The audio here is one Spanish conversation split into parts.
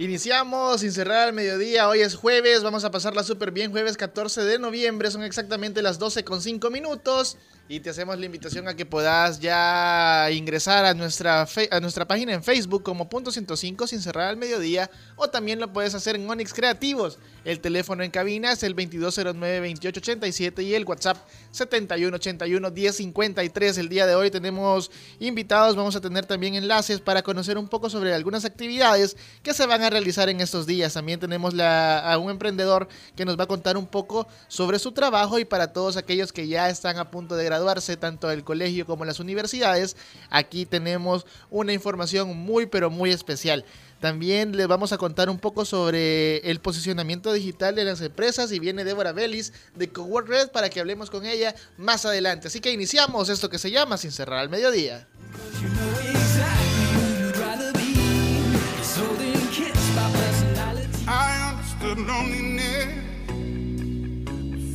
Iniciamos sin cerrar al mediodía, hoy es jueves, vamos a pasarla súper bien, jueves 14 de noviembre, son exactamente las 12 con 5 minutos. Y te hacemos la invitación a que puedas ya ingresar a nuestra, a nuestra página en Facebook como punto 105 sin cerrar al mediodía. O también lo puedes hacer en Onyx Creativos. El teléfono en cabina es el 2209-2887 y el WhatsApp 7181-1053. El día de hoy tenemos invitados, vamos a tener también enlaces para conocer un poco sobre algunas actividades que se van a realizar en estos días. También tenemos a un emprendedor que nos va a contar un poco sobre su trabajo y para todos aquellos que ya están a punto de graduar graduarse tanto del colegio como las universidades, aquí tenemos una información muy pero muy especial. También les vamos a contar un poco sobre el posicionamiento digital de las empresas y viene Débora Bellis de Cowork Red para que hablemos con ella más adelante. Así que iniciamos esto que se llama Sin cerrar al mediodía.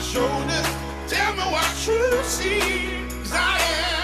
Shoulders. Tell me what you see. I am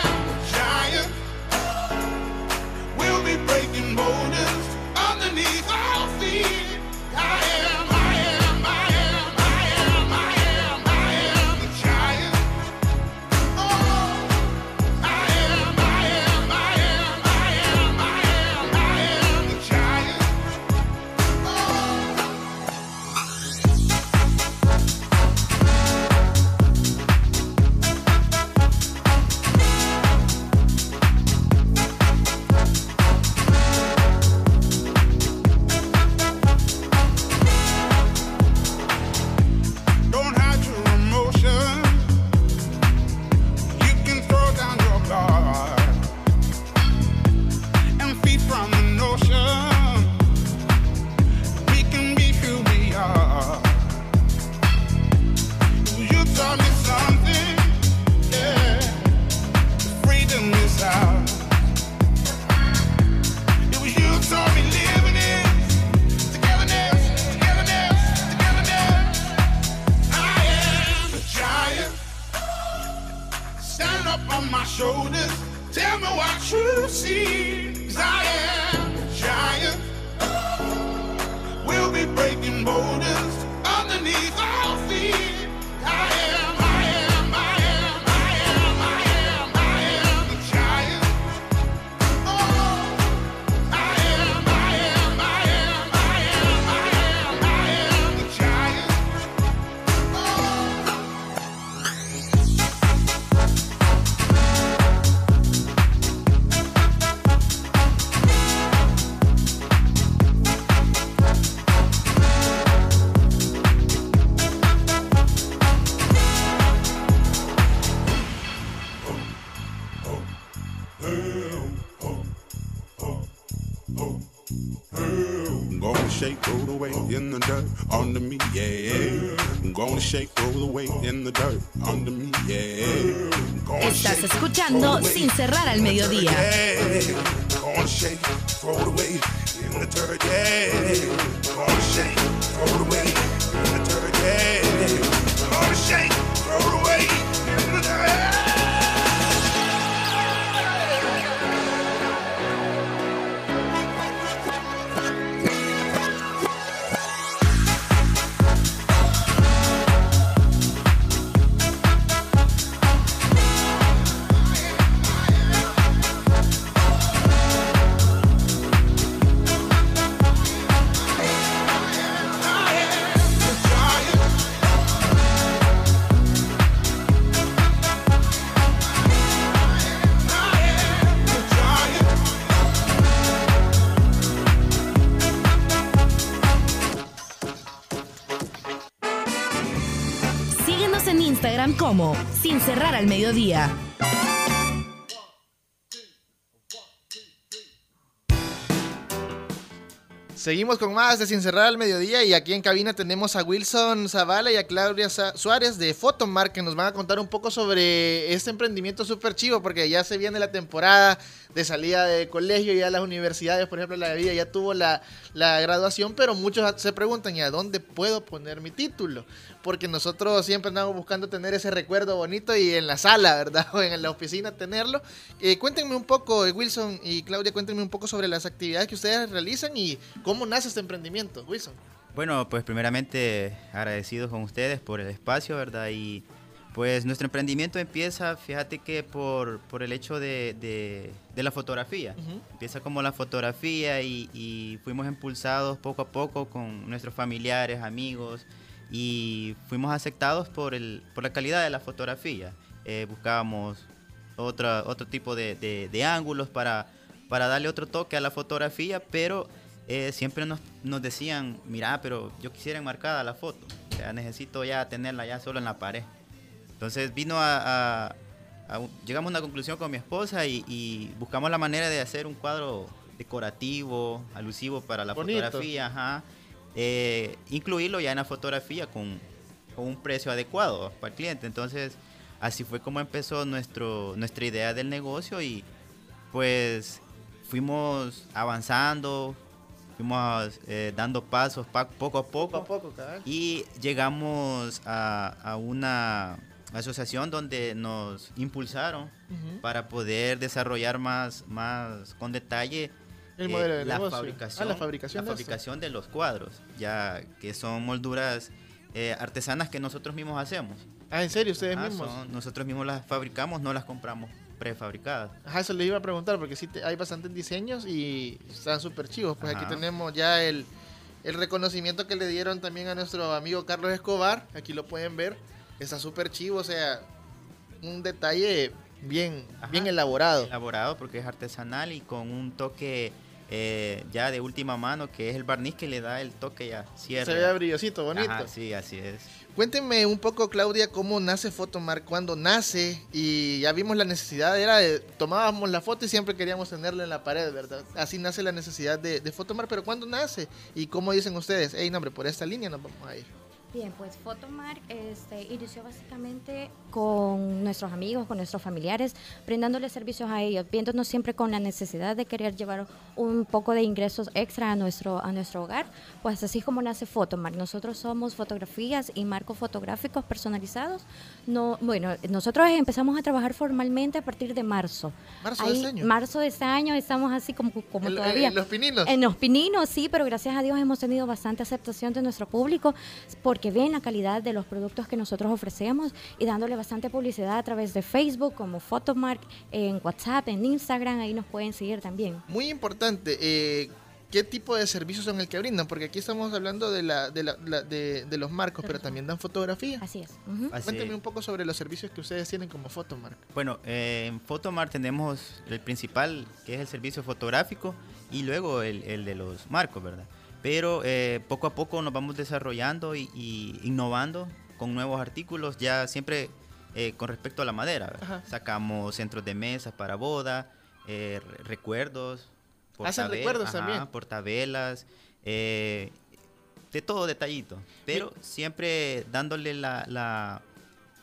up on my shoulders. Tell me what you see. Cause I am a giant. We'll be breaking borders. Sin Cerrar al Mediodía. Seguimos con más de Sin Cerrar al Mediodía y aquí en cabina tenemos a Wilson Zavala y a Claudia Suárez de Photomark que nos van a contar un poco sobre este emprendimiento súper chivo porque ya se viene la temporada de salida de colegio, ya las universidades, por ejemplo, la de vida ya tuvo la, la graduación, pero muchos se preguntan, ¿y a dónde puedo poner mi título? Porque nosotros siempre andamos buscando tener ese recuerdo bonito y en la sala, ¿verdad? O en la oficina tenerlo. Eh, cuéntenme un poco, eh, Wilson y Claudia, cuéntenme un poco sobre las actividades que ustedes realizan y cómo nace este emprendimiento, Wilson. Bueno, pues primeramente agradecidos con ustedes por el espacio, ¿verdad? Y pues nuestro emprendimiento empieza, fíjate que por, por el hecho de, de- de la fotografía. Empieza como la fotografía y, y fuimos impulsados poco a poco con nuestros familiares, amigos y fuimos aceptados por, el, por la calidad de la fotografía. Eh, buscábamos otra, otro tipo de, de- de ángulos para, para darle otro toque a la fotografía, pero eh, siempre nos, nos decían, mira, pero yo quisiera enmarcada la foto, o sea, necesito ya tenerla ya solo en la pared. Entonces vino a, a- a llegamos a una conclusión con mi esposa y, y buscamos la manera de hacer un cuadro decorativo, alusivo para la Bonito. fotografía, ajá. Eh, incluirlo ya en la fotografía con, con un precio adecuado para el cliente. Entonces, así fue como empezó nuestro, nuestra idea del negocio y pues fuimos avanzando, fuimos eh, dando pasos pa- poco a poco. Poco a poco, cabal. Y llegamos a, a una asociación donde nos impulsaron para poder desarrollar más, más con detalle El eh, modelo de la negocio. fabricación, Ah, la fabricación la de fabricación de los cuadros, ya que son molduras eh, artesanas que nosotros mismos hacemos. Ah, ¿en serio? ¿Ustedes Ajá, mismos? son- nosotros mismos las fabricamos, no las compramos prefabricadas. Ajá, eso les iba a preguntar porque sí te- hay bastantes diseños y están súper chivos. Pues aquí tenemos ya el, el reconocimiento que le dieron también a nuestro amigo Carlos Escobar. Aquí lo pueden ver. Está súper chivo, o sea, un detalle bien, Ajá. bien elaborado. elaborado porque es artesanal y con un toque eh, ya de última mano que es el barniz que le da el toque ya cierre. Se ve brillosito, bonito. Ajá, sí, así es. Cuéntenme un poco, Claudia, cómo nace Fotomar, cuándo nace y ya vimos la necesidad, era de, tomábamos la foto y siempre queríamos tenerla en la pared, ¿verdad? Así nace la necesidad de, de Fotomar, pero ¿cuándo nace? Y cómo dicen ustedes, hey, no, hombre, por esta línea nos vamos a ir. Bien, pues Fotomar este, inició básicamente con nuestros amigos, con nuestros familiares, brindándoles servicios a ellos, viéndonos siempre con la necesidad de querer llevar un poco de ingresos extra a nuestro, a nuestro hogar. Pues así como nace Fotomar. Nosotros somos fotografías y marcos fotográficos personalizados. No, bueno, nosotros empezamos a trabajar formalmente a partir de marzo. Marzo de este año. Marzo de este año estamos así como, todavía. en los pininos. En los pininos, sí, pero gracias a Dios hemos tenido bastante aceptación de nuestro público porque ven la calidad de los productos que nosotros ofrecemos y dándole bastante publicidad a través de Facebook como Photomark, en WhatsApp, en Instagram, ahí nos pueden seguir también. Muy importante, eh, ¿qué tipo de servicios son el que brindan? Porque aquí estamos hablando de, la, de, la- la- de, de los marcos, pero también dan fotografía. Así es. ujú. Así- Cuéntenme un poco sobre los servicios que ustedes tienen como Fotomark. Bueno, eh, en Photomart tenemos el principal, que es el servicio fotográfico, y luego el, el de los marcos, ¿verdad? Pero eh, poco a poco nos vamos desarrollando y, y innovando con nuevos artículos, ya siempre eh, con respecto a la madera. Sacamos centros de mesas para boda, eh, re- recuerdos. Hacen recuerdos ajá, también. Portavelas, eh, de todo detallito. Pero siempre dándole la, la,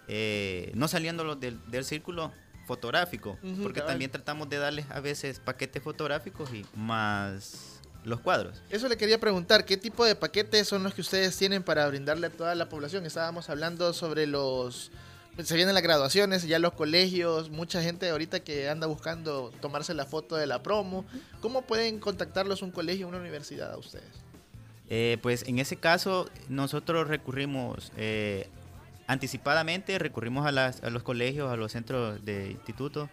eh, no saliéndolo del, del círculo fotográfico, porque cabal. también tratamos de darles a veces paquetes fotográficos y más los cuadros. Eso le quería preguntar, ¿qué tipo de paquetes son los que ustedes tienen para brindarle a toda la población? Estábamos hablando sobre los... Se vienen las graduaciones, ya los colegios, mucha gente ahorita que anda buscando tomarse la foto de la promo. ¿Cómo pueden contactarlos un colegio una universidad a ustedes? Eh, pues en ese caso nosotros recurrimos eh, anticipadamente, recurrimos a, las- a los colegios, a los centros de instituto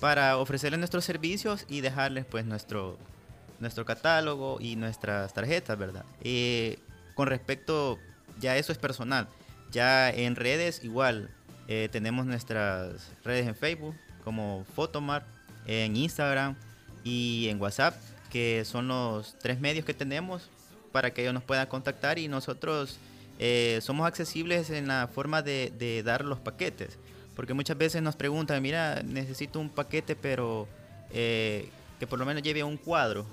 para ofrecerles nuestros servicios y dejarles pues nuestro, nuestro catálogo y nuestras tarjetas, ¿verdad? Eh, con respecto, ya eso es personal, ya en redes igual, eh, tenemos nuestras redes en Facebook como Fotomart, en Instagram y en WhatsApp, que son los tres medios que tenemos para que ellos nos puedan contactar y nosotros eh, somos accesibles en la forma de, de dar los paquetes. Porque muchas veces nos preguntan, mira, necesito un paquete, pero eh, que por lo menos lleve un cuadro.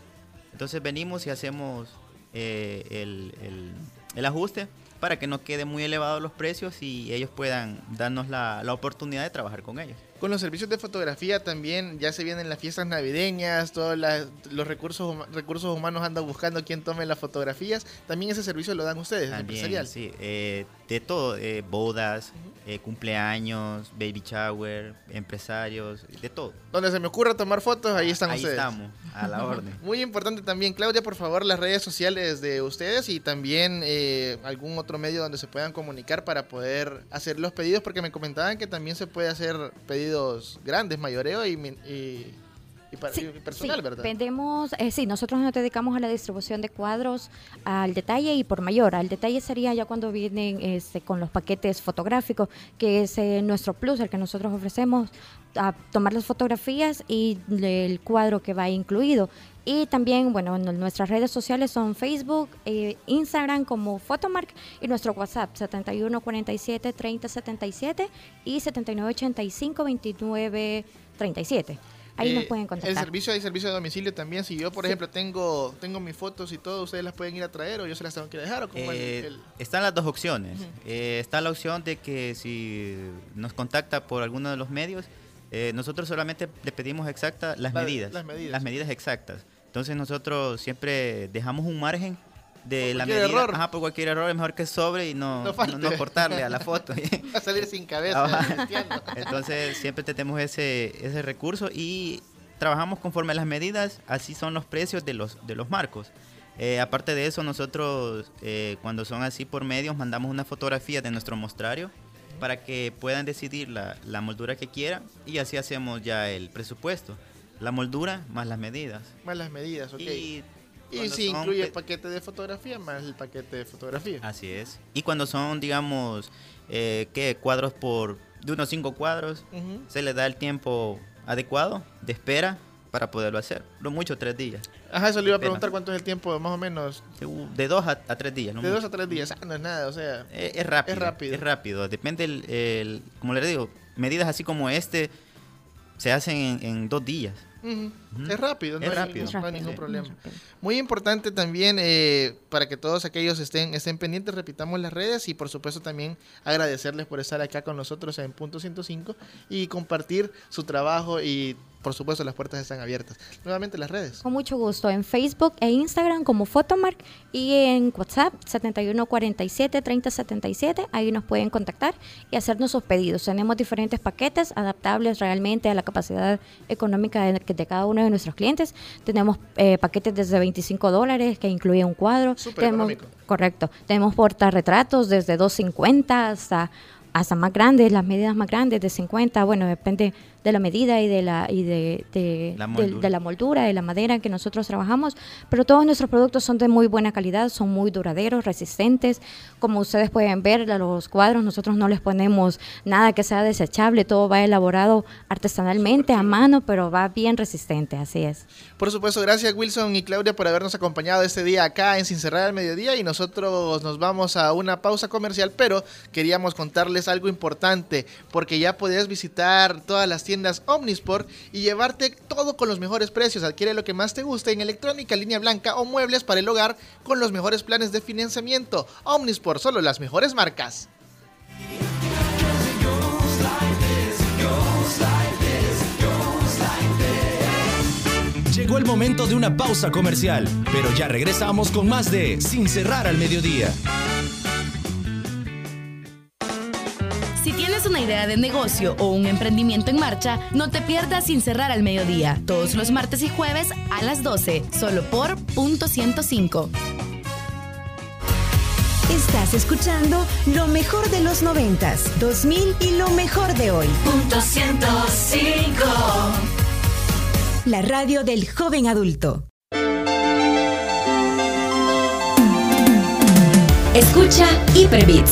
Entonces venimos y hacemos el, el- el ajuste para que no queden muy elevados los precios y ellos puedan darnos la, la oportunidad de trabajar con ellos. Con los servicios de fotografía también ya se vienen las fiestas navideñas, todos las- los recursos, recursos humanos andan buscando quién tome las fotografías. También ese servicio lo dan ustedes, el También, empresarial. sí, eh, de todo, eh, bodas, eh, cumpleaños, baby shower, empresarios, de todo. Donde se me ocurra tomar fotos, ahí están Ahí ustedes. estamos, a la orden. Muy importante también, Claudia, por favor, las redes sociales de ustedes y también eh, algún otro medio donde se puedan comunicar para poder hacer los pedidos, porque me comentaban que también se puede hacer pedidos grandes, mayoreo y, y, y pa- Sí, y personal, sí, ¿verdad? Vendemos, eh, sí, nosotros nos dedicamos a la distribución de cuadros al detalle y por mayor. Al detalle sería ya cuando vienen este, con los paquetes fotográficos, que es eh, nuestro plus, el que nosotros ofrecemos, a tomar las fotografías y el cuadro que va incluido. Y también, bueno, en nuestras redes sociales son Facebook, eh, Instagram como Photomark y nuestro WhatsApp 7147 3077 y 7985 2937. Ahí nos Eh, pueden El contactar. servicio hay servicio de domicilio también. Si yo, por ejemplo, tengo tengo mis fotos y todo, ustedes las pueden ir a traer o yo se las tengo que dejar o como el- Eh, el- Están las dos opciones. Eh, está la opción de que si nos contacta por alguno de los medios, eh, nosotros solamente le pedimos exactas las La- medidas. las medidas. exactas. Entonces nosotros siempre dejamos un margen de Por la medida. error. Ajá, por cualquier error es mejor que sobre y no, No no, falte. no cortarle a la foto. va a salir sin cabeza. Ajá. Entonces siempre tenemos ese, ese recurso y trabajamos conforme a las medidas, así son los precios de los, de los marcos. Eh, aparte de eso, nosotros eh, cuando son así por medios mandamos una fotografía de nuestro mostrario para que puedan decidir la, la moldura que quieran y así hacemos ya el presupuesto. La moldura más las medidas. Más las medidas, ok. Y, Y, si son incluye el paquete de fotografía más el paquete de fotografía. Así es. Y cuando son, digamos, eh, ¿qué? Cuadros por... De unos cinco cuadros, se le da el tiempo adecuado de espera para poderlo hacer. Lo mucho tres días. Ajá, eso le iba a preguntar cuánto es el tiempo, más o menos. De- De dos a, a tres días. lo De dos a tres días. Ah, no es nada, o sea. Eh, es rápido. Es rápido. Es rápido. Depende, el, el- como le digo, medidas así como este se hacen en, en dos días. Es rápido, no, Es hay, rápido. no hay ningún problema. Muy importante también eh, para que todos aquellos estén, estén pendientes, repitamos las redes y por supuesto también agradecerles por estar acá con nosotros en Punto 105 y compartir su trabajo y por supuesto las puertas están abiertas. Nuevamente las redes. Con mucho gusto en Facebook e Instagram como Photomark y en WhatsApp 7147 3077. Ahí nos pueden contactar y hacernos sus pedidos. Tenemos diferentes paquetes adaptables realmente a la capacidad económica de, de cada uno de nuestros clientes. Tenemos eh, paquetes desde 25 dólares que incluye un cuadro. Súper Tenemos- económico. Correcto. Tenemos portarretratos desde 250 hasta hasta más grandes, las medidas más grandes de 50, bueno, depende de la medida y de la y de, de- La de- moldura. de la moldura, de la madera en que nosotros trabajamos, pero todos nuestros productos son de muy buena calidad, son muy duraderos, resistentes. Como ustedes pueden ver, a los cuadros nosotros no les ponemos nada que sea desechable, todo va elaborado artesanalmente a mano, pero va bien resistente, así es. Por supuesto, gracias Wilson y Claudia por habernos acompañado este día acá en Sin Cerrar al Mediodía y nosotros nos vamos a una pausa comercial, pero queríamos contarles algo importante porque ya podés visitar todas las tiendas Omnisport y llevarte todo con los mejores precios. Adquiere lo que más te guste en electrónica, línea blanca o muebles para el hogar con los mejores planes de financiamiento. Omnisport, solo las mejores marcas. Llegó el momento de una pausa comercial, pero ya regresamos con más de Sin cerrar al mediodía. Una idea de negocio o un emprendimiento en marcha, no te pierdas sin cerrar al mediodía, todos los martes y jueves a las 12, solo por punto 105. Estás escuchando lo mejor de los noventas, 2000 y lo mejor de hoy. Punto 105. La radio del joven adulto. Escucha Hyperbits,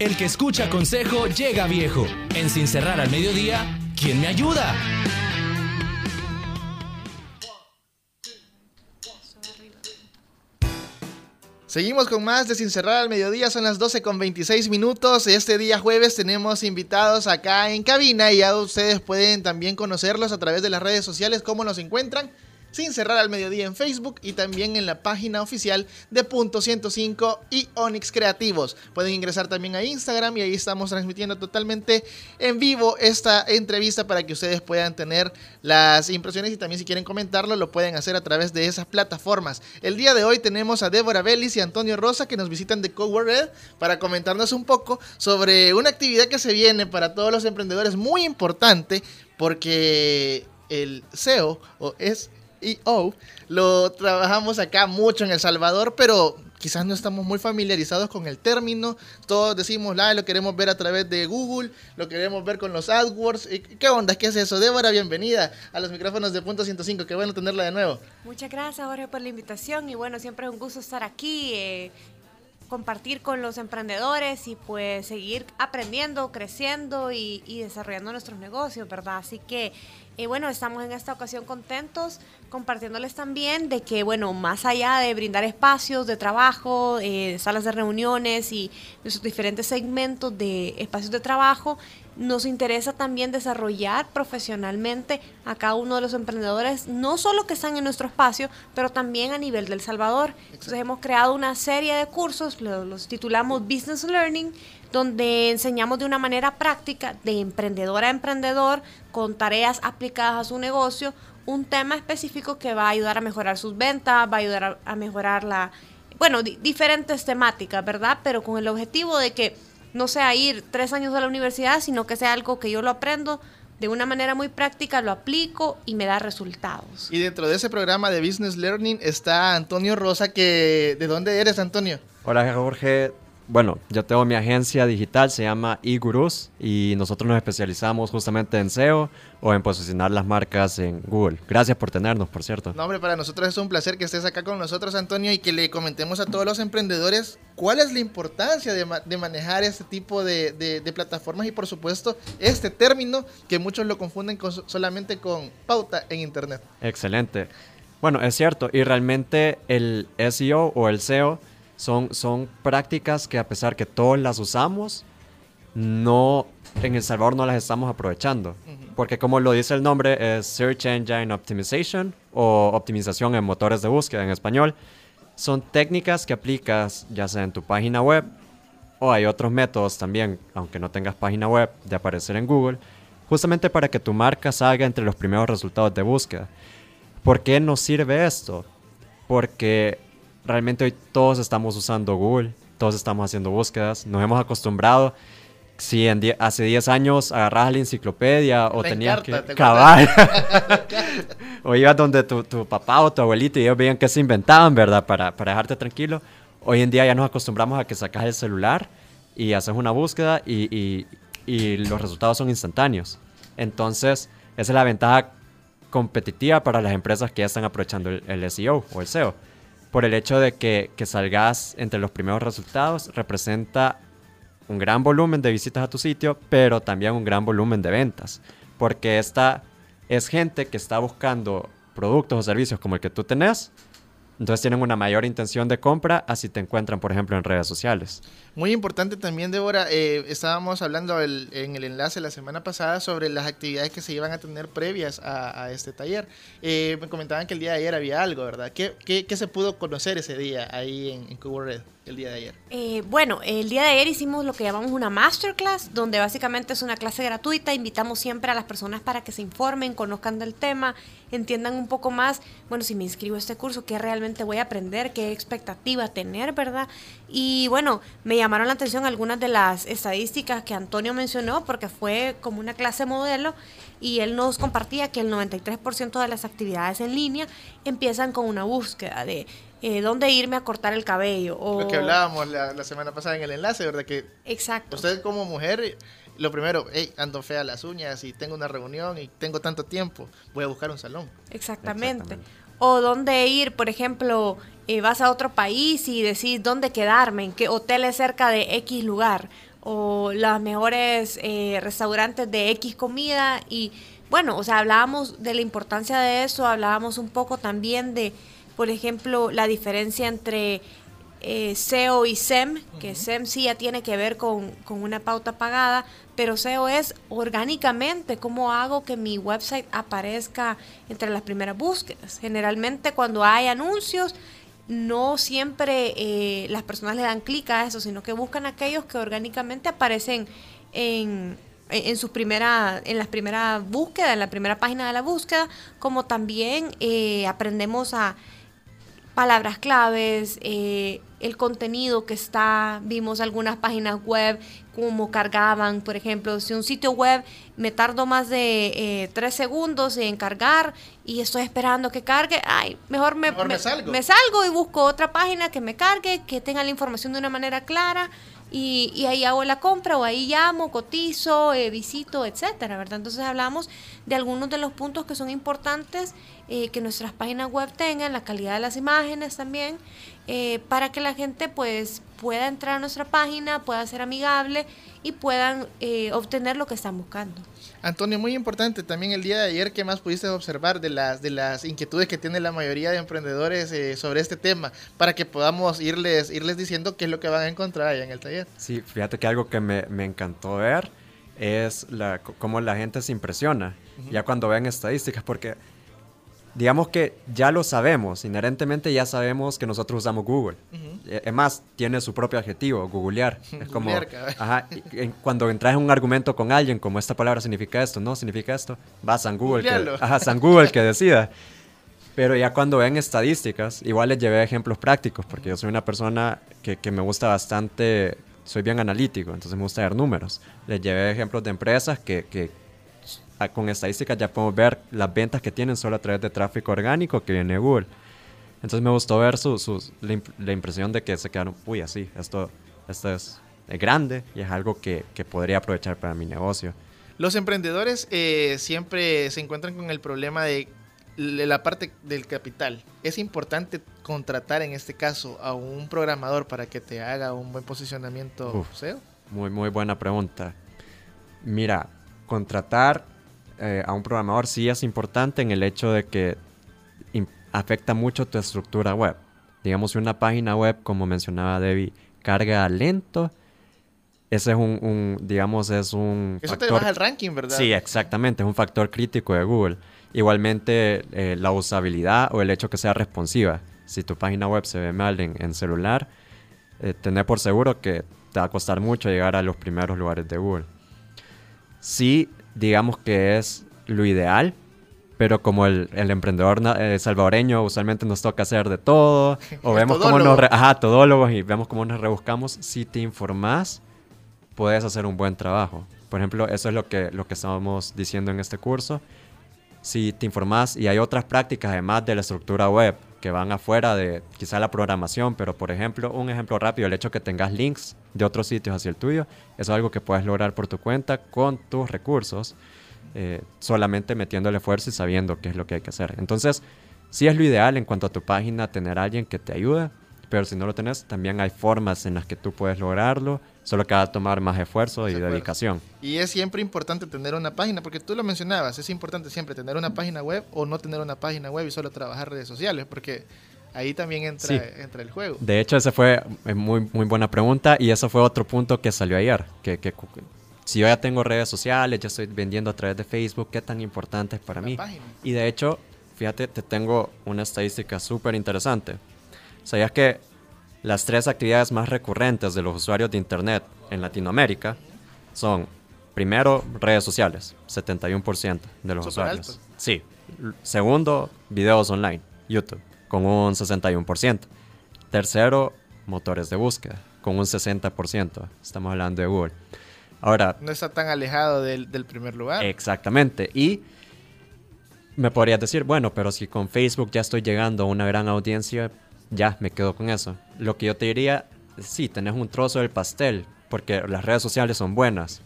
El que escucha consejo llega viejo. En Sin cerrar al mediodía, ¿quién me ayuda? Seguimos con más de Sin Cerrar al Mediodía, son las 12 con 26 minutos. Este día jueves tenemos invitados acá en cabina y ya ustedes pueden también conocerlos a través de las redes sociales, cómo nos encuentran. Sin cerrar al mediodía en Facebook y también en la página oficial de Punto 105 y Onyx Creativos. Pueden ingresar también a Instagram y ahí estamos transmitiendo totalmente en vivo esta entrevista para que ustedes puedan tener las impresiones y también si quieren comentarlo lo pueden hacer a través de esas plataformas. El día de hoy tenemos a Débora Vélez y Antonio Rosa que nos visitan de Coworld Red para comentarnos un poco sobre una actividad que se viene para todos los emprendedores muy importante porque el SEO o es EO, lo trabajamos acá mucho en El Salvador, pero quizás no estamos muy familiarizados con el término. Todos decimos, la lo queremos ver a través de Google, lo queremos ver con los AdWords. ¿Y ¿Qué onda? ¿Qué es eso? Débora, bienvenida a los micrófonos de Punto 105. Qué bueno tenerla de nuevo. Muchas gracias, Jorge, por la invitación. Y bueno, siempre es un gusto estar aquí, eh, compartir con los emprendedores y pues seguir aprendiendo, creciendo y desarrollando nuestros negocios, ¿verdad? Así que, eh, bueno, estamos en esta ocasión contentos compartiéndoles también de que, bueno, más allá de brindar espacios de trabajo, eh, salas de reuniones y nuestros diferentes segmentos de espacios de trabajo, nos interesa también desarrollar profesionalmente a cada uno de los emprendedores, no solo que están en nuestro espacio, pero también a nivel del Salvador. Entonces hemos creado una serie de cursos, lo- los titulamos Business Learning, donde enseñamos de una manera práctica, de emprendedor a emprendedor, con tareas aplicadas a su negocio, un tema específico que va a ayudar a mejorar sus ventas, va a ayudar a, a mejorar la, bueno, di- diferentes temáticas, ¿verdad? Pero con el objetivo de que no sea ir tres años a la universidad, sino que sea algo que yo lo aprendo de una manera muy práctica, lo aplico y me da resultados. Y dentro de ese programa de Business Learning está Antonio Rosa, que ¿de dónde eres, Antonio? Hola Jorge, bueno, yo tengo mi agencia digital, se llama eGurus y nosotros nos especializamos justamente en SEO o en posicionar las marcas en Google. Gracias por tenernos, por cierto. No, hombre, para nosotros es un placer que estés acá con nosotros, Antonio, y que le comentemos a todos los emprendedores cuál es la importancia de, ma- de manejar este tipo de, de- de plataformas y, por supuesto, este término que muchos lo confunden con so- solamente con pauta en Internet. Excelente. Bueno, es cierto, y realmente el SEO o el SEO son, son prácticas que a pesar que todos las usamos, no, en El Salvador no las estamos aprovechando. Porque como lo dice el nombre, es Search Engine Optimization o optimización en motores de búsqueda en español. Son técnicas que aplicas ya sea en tu página web o hay otros métodos también, aunque no tengas página web, de aparecer en Google, justamente para que tu marca salga entre los primeros resultados de búsqueda. ¿Por qué nos sirve esto? Porque realmente hoy todos estamos usando Google, todos estamos haciendo búsquedas, nos hemos acostumbrado. Si en die- hace 10 años agarrabas la enciclopedia o La tenías Encarta, que ¿te cabal, acuerdas? o ibas donde tu, tu papá o tu abuelito y ellos veían que se inventaban, ¿verdad? Para, para dejarte tranquilo. Hoy en día ya nos acostumbramos a que sacas el celular y haces una búsqueda y, y- y los resultados son instantáneos. Entonces, esa es la ventaja competitiva para las empresas que ya están aprovechando el, el SEO o el SEO. Por el hecho de que, que salgas entre los primeros resultados, representa un gran volumen de visitas a tu sitio, pero también un gran volumen de ventas. Porque esta es gente que está buscando productos o servicios como el que tú tenés, entonces tienen una mayor intención de compra así te encuentran, por ejemplo, en redes sociales. Muy importante también, Débora, eh, estábamos hablando en el enlace la semana pasada sobre las actividades que se iban a tener previas a, este taller. Eh, me comentaban que el día de ayer había algo, ¿verdad? ¿Qué, se pudo conocer ese día ahí en, en Red? El día de ayer? Eh, bueno, el día de ayer hicimos lo que llamamos una masterclass, donde básicamente es una clase gratuita. Invitamos siempre a las personas para que se informen, conozcan del tema, entiendan un poco más, bueno, si me inscribo a este curso, qué realmente voy a aprender, qué expectativa tener, ¿verdad? Y bueno, me llamaron la atención algunas de las estadísticas que Antonio mencionó, porque fue como una clase modelo y él nos compartía que el 93% de las actividades en línea empiezan con una búsqueda de eh, dónde irme a cortar el cabello. O... Lo que hablábamos la, la semana pasada en el enlace, ¿verdad? Que Exacto. usted como mujer, lo primero, hey, ando fea las uñas y tengo una reunión y tengo tanto tiempo, voy a buscar un salón. Exactamente. O dónde ir, por ejemplo, eh, vas a otro país y decís dónde quedarme, en qué hoteles cerca de X lugar, o los mejores eh, restaurantes de X comida. Y bueno, o sea, hablábamos de la importancia de eso, hablábamos un poco también de, por ejemplo, la diferencia entre eh, SEO y SEM, que SEM sí ya tiene que ver con, con una pauta pagada, pero SEO es orgánicamente cómo hago que mi website aparezca entre las primeras búsquedas. Generalmente cuando hay anuncios, no siempre eh, las personas le dan clic a eso, sino que buscan aquellos que orgánicamente aparecen en, en, en su primera, en las primeras búsquedas, en la primera página de la búsqueda, como también eh, aprendemos a palabras claves, eh, el contenido que está, vimos algunas páginas web, cómo cargaban, por ejemplo, si un sitio web me tardo más de eh, tres segundos en cargar y estoy esperando que cargue, ay, mejor, me, Mejor me salgo. me salgo y busco otra página que me cargue, que tenga la información de una manera clara y, y ahí hago la compra o ahí llamo, cotizo, eh, visito, etcétera, ¿verdad? Entonces hablamos de algunos de los puntos que son importantes eh, que nuestras páginas web tengan, la calidad de las imágenes también, eh, para que la gente pues pueda entrar a nuestra página, pueda ser amigable y puedan eh, obtener lo que están buscando. Antonio, muy importante también el día de ayer, ¿qué más pudiste observar de las, de las inquietudes que tiene la mayoría de emprendedores eh, sobre este tema? Para que podamos irles, irles diciendo qué es lo que van a encontrar allá en el taller. Sí, fíjate que algo que me, me encantó ver es la, cómo la gente se impresiona ya cuando ven estadísticas, porque digamos que ya lo sabemos, inherentemente ya sabemos que nosotros usamos Google. Eh, Es más, tiene su propio adjetivo, googlear. Es como, ajá, cuando entras en un argumento con alguien, como esta palabra significa esto, no significa esto, va a San Google, que, ajá, San Google que decida. Pero ya cuando ven estadísticas, igual les llevé ejemplos prácticos, porque yo soy una persona que, que me gusta bastante, soy bien analítico, entonces me gusta ver números. Les llevé ejemplos de empresas que, que con estadísticas ya podemos ver las ventas que tienen solo a través de tráfico orgánico que viene de Google. Entonces me gustó ver su, sus- la, imp- la impresión de que se quedaron, uy, así, esto, esto es, es grande y es algo que, que podría aprovechar para mi negocio. Los emprendedores eh, siempre se encuentran con el problema de la parte del capital. Es importante contratar en este caso a un programador para que te haga un buen posicionamiento Uf. SEO. Muy, muy buena pregunta. Mira, contratar eh, a un programador sí es importante en el hecho de que afecta mucho tu estructura web. Digamos, si una página web, como mencionaba Debbie, carga lento, ese es un, un, digamos, es un Eso te factor- baja el ranking, ¿verdad? Sí, exactamente, es un factor crítico de Google. Igualmente, eh, la usabilidad o el hecho que sea responsiva. Si tu página web se ve mal en, en celular, eh, tener por seguro que te va a costar mucho llegar a los primeros lugares de Google. Sí, digamos que es lo ideal, pero como el, el emprendedor eh, salvadoreño usualmente nos toca hacer de todo, o vemos cómo nos... re- Ajá, todólogos y vemos cómo nos rebuscamos, si te informás, puedes hacer un buen trabajo. Por ejemplo, eso es lo que, lo que estábamos diciendo en este curso. Si te informás y hay otras prácticas además de la estructura web que van afuera de quizá la programación, pero por ejemplo, un ejemplo rápido, el hecho que tengas links de otros sitios hacia el tuyo, es algo que puedes lograr por tu cuenta con tus recursos, eh, solamente metiendo el esfuerzo y sabiendo qué es lo que hay que hacer. Entonces, sí es lo ideal en cuanto a tu página tener alguien que te ayude, pero si no lo tenés, también hay formas en las que tú puedes lograrlo, solo que va a tomar más esfuerzo y dedicación. Y es siempre importante tener una página, porque tú lo mencionabas, es importante siempre tener una página web o no tener una página web y solo trabajar redes sociales, porque ahí también entra, Sí. entra el juego. De hecho, esa fue eh, muy, muy buena pregunta y eso fue otro punto que salió ayer. Que, que si yo ya tengo redes sociales, ya estoy vendiendo a través de Facebook, ¿qué tan importante es para La mí? página. Y de hecho, fíjate, te tengo una estadística súper interesante. ¿Sabías que las tres actividades más recurrentes de los usuarios de Internet en Latinoamérica son, primero, redes sociales, 71% de los usuarios. alto. Sí. Segundo, videos online, YouTube, con un 61%. Tercero, motores de búsqueda, con un 60%. Estamos hablando de Google. Ahora, No está tan alejado del, del primer lugar. Exactamente. Y me podrías decir, bueno, pero si con Facebook ya estoy llegando a una gran audiencia, ya me quedo con eso. Lo que yo te diría, sí, tenés un trozo del pastel, porque las redes sociales son buenas,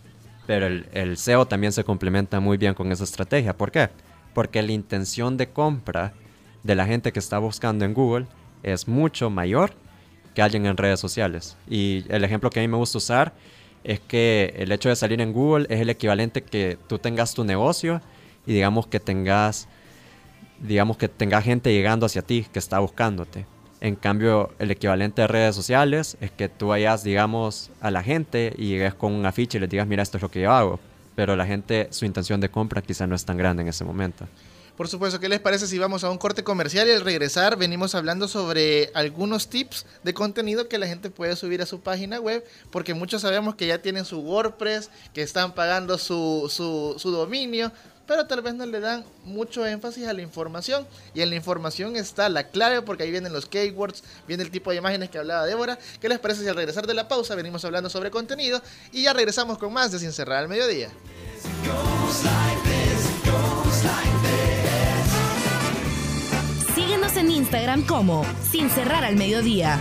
pero el, SEO también se complementa muy bien con esa estrategia. ¿Por qué? Porque la intención de compra de la gente que está buscando en Google es mucho mayor que alguien en redes sociales. Y el ejemplo que a mí me gusta usar es que el hecho de salir en Google es el equivalente que tú tengas tu negocio y digamos que tengas digamos que tenga gente llegando hacia ti que está buscándote. En cambio, el equivalente de redes sociales es que tú vayas, digamos, a la gente y llegues con un afiche y les digas, mira, esto es lo que yo hago. Pero la gente, su intención de compra quizá no es tan grande en ese momento. Por supuesto, ¿qué les parece si vamos a un corte comercial y al regresar venimos hablando sobre algunos tips de contenido que la gente puede subir a su página web? Porque muchos sabemos que ya tienen su WordPress, que están pagando su, su, su dominio, pero tal vez no le dan mucho énfasis a la información. Y en la información está la clave, porque ahí vienen los keywords, viene el tipo de imágenes que hablaba Débora. ¿Qué les parece si al regresar de la pausa venimos hablando sobre contenido y ya regresamos con más de Sin Cerrar al Mediodía? Síguenos en Instagram como Sin Cerrar al Mediodía.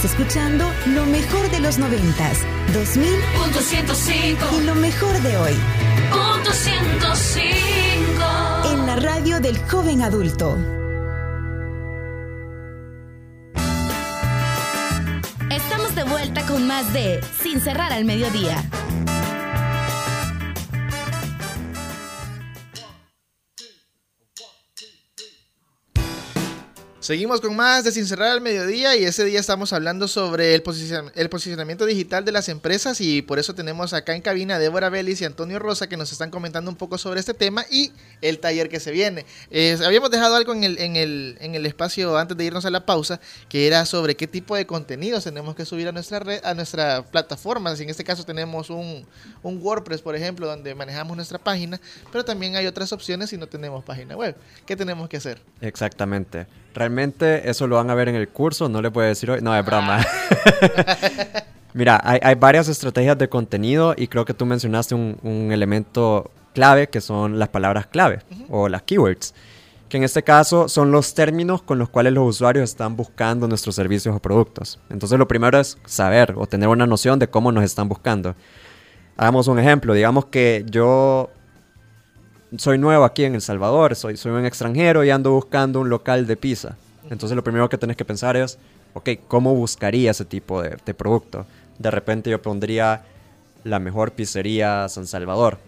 Estás escuchando lo mejor de los noventas, 2000 Punto 105 y lo mejor de hoy. Punto 105 En la radio del joven adulto. Estamos de vuelta con más de Sin cerrar al mediodía. Seguimos con más de Sin Cerrar al Mediodía y ese día estamos hablando sobre el, posicion- el posicionamiento digital de las empresas y por eso tenemos acá en cabina a Débora Vélez y Antonio Rosa que nos están comentando un poco sobre este tema y el taller que se viene. Eh, habíamos dejado algo en el, en, el, en el espacio antes de irnos a la pausa que era sobre qué tipo de contenidos tenemos que subir a nuestra red, a nuestra plataforma. Si en este caso tenemos un, un WordPress, por ejemplo, donde manejamos nuestra página, pero también hay otras opciones si no tenemos página web. ¿Qué tenemos que hacer? Exactamente. Realmente eso lo van a ver en el curso, no le puedo decir hoy, no es broma. Mira, hay, hay varias estrategias de contenido y creo que tú mencionaste un, un elemento clave que son las palabras clave o las keywords, que en este caso son los términos con los cuales los usuarios están buscando nuestros servicios o productos. Entonces lo primero es saber o tener una noción de cómo nos están buscando. Hagamos un ejemplo, digamos que yo soy nuevo aquí en El Salvador, soy, soy un extranjero y ando buscando un local de pizza. Entonces lo primero que tenés que pensar es, ok, ¿cómo buscaría ese tipo de, de producto? De repente yo pondría la mejor pizzería San Salvador.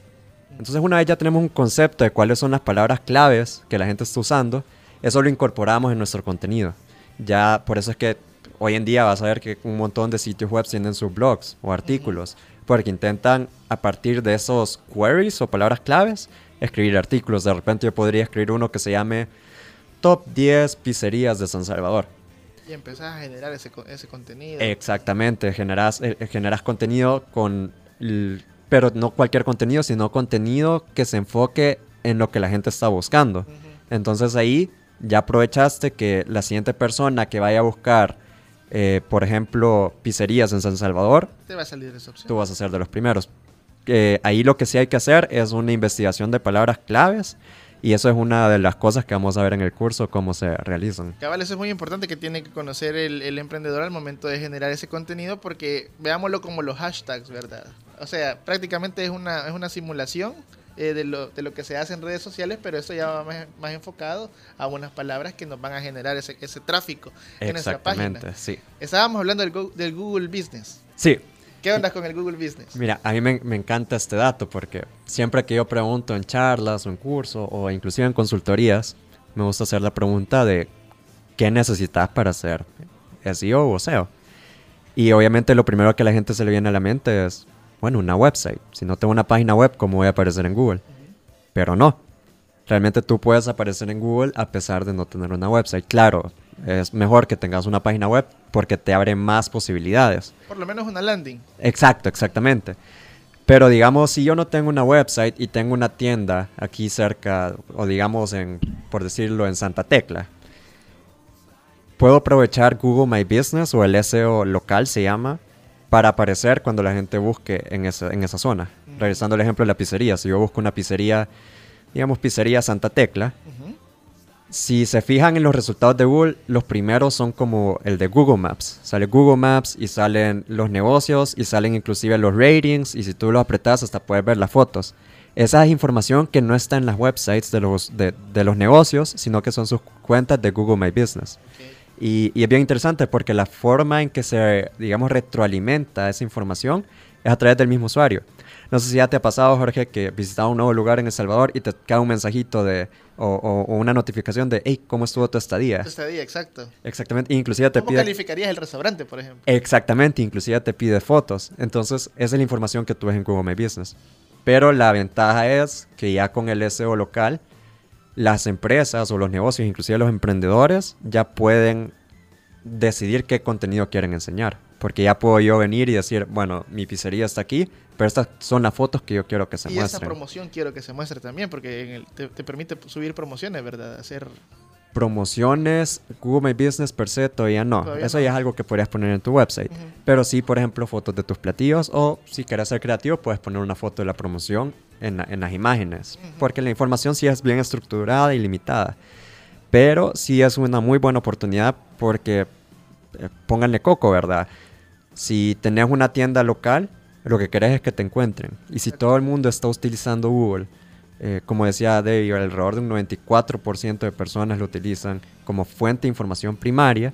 Entonces una vez ya tenemos un concepto de cuáles son las palabras claves que la gente está usando, eso lo incorporamos en nuestro contenido. Ya por eso es que hoy en día vas a ver que un montón de sitios web tienen sus blogs o artículos, porque intentan a partir de esos queries o palabras claves escribir artículos. De repente yo podría escribir uno que se llame Top 10 pizzerías de San Salvador. Y empezás a generar ese, co- ese contenido. Exactamente, generas, eh, generas contenido con... Pero no cualquier contenido, sino contenido que se enfoque en lo que la gente está buscando. Entonces ahí ya aprovechaste que la siguiente persona que vaya a buscar, eh, por ejemplo, pizzerías en San Salvador, Te va a salir esa opción. tú vas a ser de los primeros. Eh, ahí lo que sí hay que hacer es una investigación de palabras claves y eso es una de las cosas que vamos a ver en el curso, cómo se realizan. Cabal, eso es muy importante que tiene que conocer el, el emprendedor al momento de generar ese contenido porque veámoslo como los hashtags, ¿verdad? O sea, prácticamente es una, es una simulación eh, de, lo, de lo que se hace en redes sociales, pero eso ya va más, más enfocado a unas palabras que nos van a generar ese, ese tráfico en nuestra página. Exactamente, sí. Estábamos hablando del, Go- del Google Business. Sí, ¿Qué onda con el Google Business? Mira, a mí me, me encanta este dato porque siempre que yo pregunto en charlas o en cursos o inclusive en consultorías, me gusta hacer la pregunta de qué necesitas para hacer SEO o SEO. Y obviamente lo primero que a la gente se le viene a la mente es, bueno, una website. Si no tengo una página web, ¿cómo voy a aparecer en Google? Pero no. Realmente tú puedes aparecer en Google a pesar de no tener una website. Claro, es mejor que tengas una página web porque te abre más posibilidades. Por lo menos una landing. Exacto, exactamente. Pero digamos, si yo no tengo una website y tengo una tienda aquí cerca, o digamos, en, por decirlo, en Santa Tecla, puedo aprovechar Google My Business o el SEO local se llama para aparecer cuando la gente busque en esa, en esa zona. Regresando al ejemplo de la pizzería, si yo busco una pizzería, digamos pizzería Santa Tecla, si se fijan en los resultados de Google, los primeros son como el de Google Maps. Sale Google Maps y salen los negocios y salen inclusive los ratings y si tú lo apretas hasta puedes ver las fotos. Esa es información que no está en las websites de los, de, de los negocios, sino que son sus cuentas de Google My Business. Y, y es bien interesante porque la forma en que se, digamos, retroalimenta esa información es a través del mismo usuario. No sé si ya te ha pasado, Jorge, que visitas un nuevo lugar en El Salvador y te cae un mensajito de, o, o- o una notificación de, hey, ¿cómo estuvo tu estadía? Tu estadía, exacto. Exactamente, inclusive te ¿Cómo pide... calificarías el restaurante, por ejemplo? Exactamente, inclusive te pide fotos. Entonces, esa es la información que tú ves en Google My Business. Pero la ventaja es que ya con el SEO local, las empresas o los negocios, inclusive los emprendedores, ya pueden decidir qué contenido quieren enseñar. Porque ya puedo yo venir y decir, bueno, mi pizzería está aquí, pero estas son las fotos que yo quiero que se y esa muestren. promoción quiero que se muestre también, porque en el- te, te permite subir promociones, ¿verdad? Hacer Promociones, Google My Business per se todavía no. Todavía Eso no. ya es algo que podrías poner en tu website. Pero sí, por ejemplo, fotos de tus platillos o si quieres ser creativo, puedes poner una foto de la promoción en, la- en las imágenes. Porque la información sí es bien estructurada y limitada. Pero sí es una muy buena oportunidad porque, eh, pónganle coco, ¿verdad? Si tenés una tienda local, lo que querés es que te encuentren. Y si todo el mundo está utilizando Google, eh, como decía David, alrededor de un 94% de personas lo utilizan como fuente de información primaria,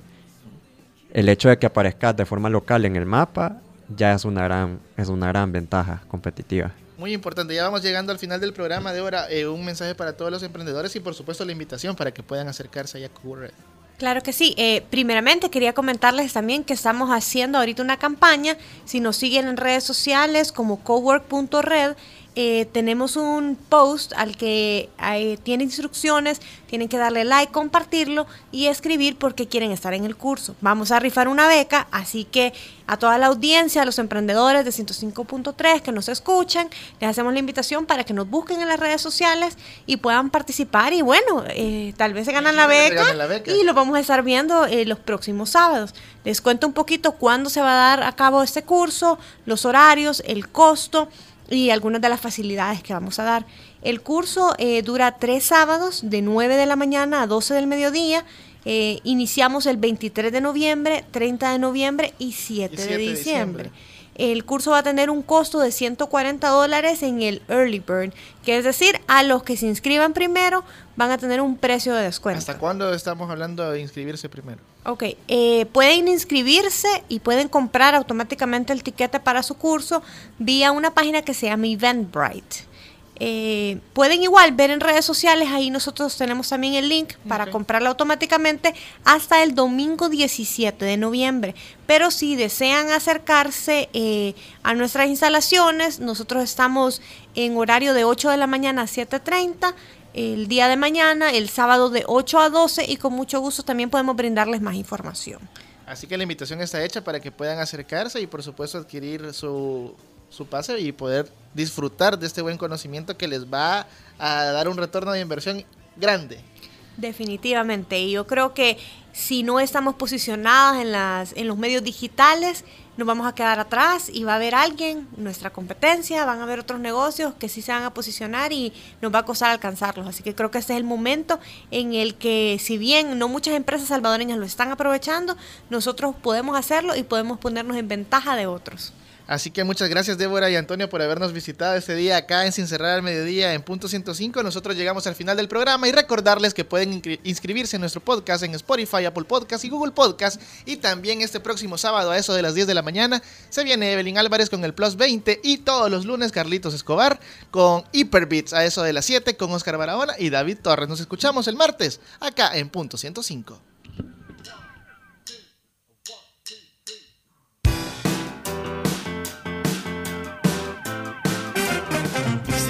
el hecho de que aparezcas de forma local en el mapa ya es una gran, es una gran ventaja competitiva. Muy importante, ya vamos llegando al final del programa de ahora. eh, un mensaje para todos los emprendedores y por supuesto la invitación para que puedan acercarse a Google Red. Claro que sí. Eh, primeramente quería comentarles también que estamos haciendo ahorita una campaña. Si nos siguen en redes sociales como cowork.red, eh, tenemos un post al que eh, tiene instrucciones, tienen que darle like, compartirlo y escribir por qué quieren estar en el curso. Vamos a rifar una beca, así que a toda la audiencia, a los emprendedores de 105.3 que nos escuchan, les hacemos la invitación para que nos busquen en las redes sociales y puedan participar y bueno, eh, tal vez se ganan la se beca, ganan la beca. y lo vamos a estar viendo eh, los próximos sábados. Les cuento un poquito cuándo se va a dar a cabo este curso, los horarios, el costo y algunas de las facilidades que vamos a dar. El curso eh, dura tres sábados de 9 de la mañana a 12 del mediodía. Eh, iniciamos el 23 de noviembre, 30 de noviembre y 7, Y de 7 de diciembre. diciembre. El curso va a tener un costo de 140 dólares en el Early Bird, que es decir, a los que se inscriban primero van a tener un precio de descuento. ¿Hasta cuándo estamos hablando de inscribirse primero? Ok, eh, pueden inscribirse y pueden comprar automáticamente el tiquete para su curso vía una página que se llama Eventbrite. Eh, pueden igual ver en redes sociales, ahí nosotros tenemos también el link para comprarlo automáticamente hasta el domingo 17 de noviembre. Pero si desean acercarse eh, a nuestras instalaciones, nosotros estamos en horario de 8 de la mañana a 7.30 el día de mañana, el sábado de 8 a 12 y con mucho gusto también podemos brindarles más información. Así que la invitación está hecha para que puedan acercarse y por supuesto adquirir su, su pase y poder disfrutar de este buen conocimiento que les va a dar un retorno de inversión grande. Definitivamente. Y yo creo que si no estamos posicionadas en, las, en los medios digitales, nos vamos a quedar atrás y va a haber alguien, nuestra competencia, van a haber otros negocios que sí se van a posicionar y nos va a costar alcanzarlos. Así que creo que este es el momento en el que, si bien no muchas empresas salvadoreñas lo están aprovechando, nosotros podemos hacerlo y podemos ponernos en ventaja de otros. Así que muchas gracias Débora y Antonio por habernos visitado este día acá en Sin Cerrar al Mediodía en punto 105. Nosotros llegamos al final del programa y recordarles que pueden inscri- inscribirse en nuestro podcast en Spotify, Apple Podcast y Google Podcast. Y también este próximo sábado a eso de las 10 de la mañana se viene Evelyn Álvarez con el Plus 20 y todos los lunes Carlitos Escobar con Hyperbits a eso de las 7 con Oscar Barahona y David Torres. Nos escuchamos el martes acá en punto 105.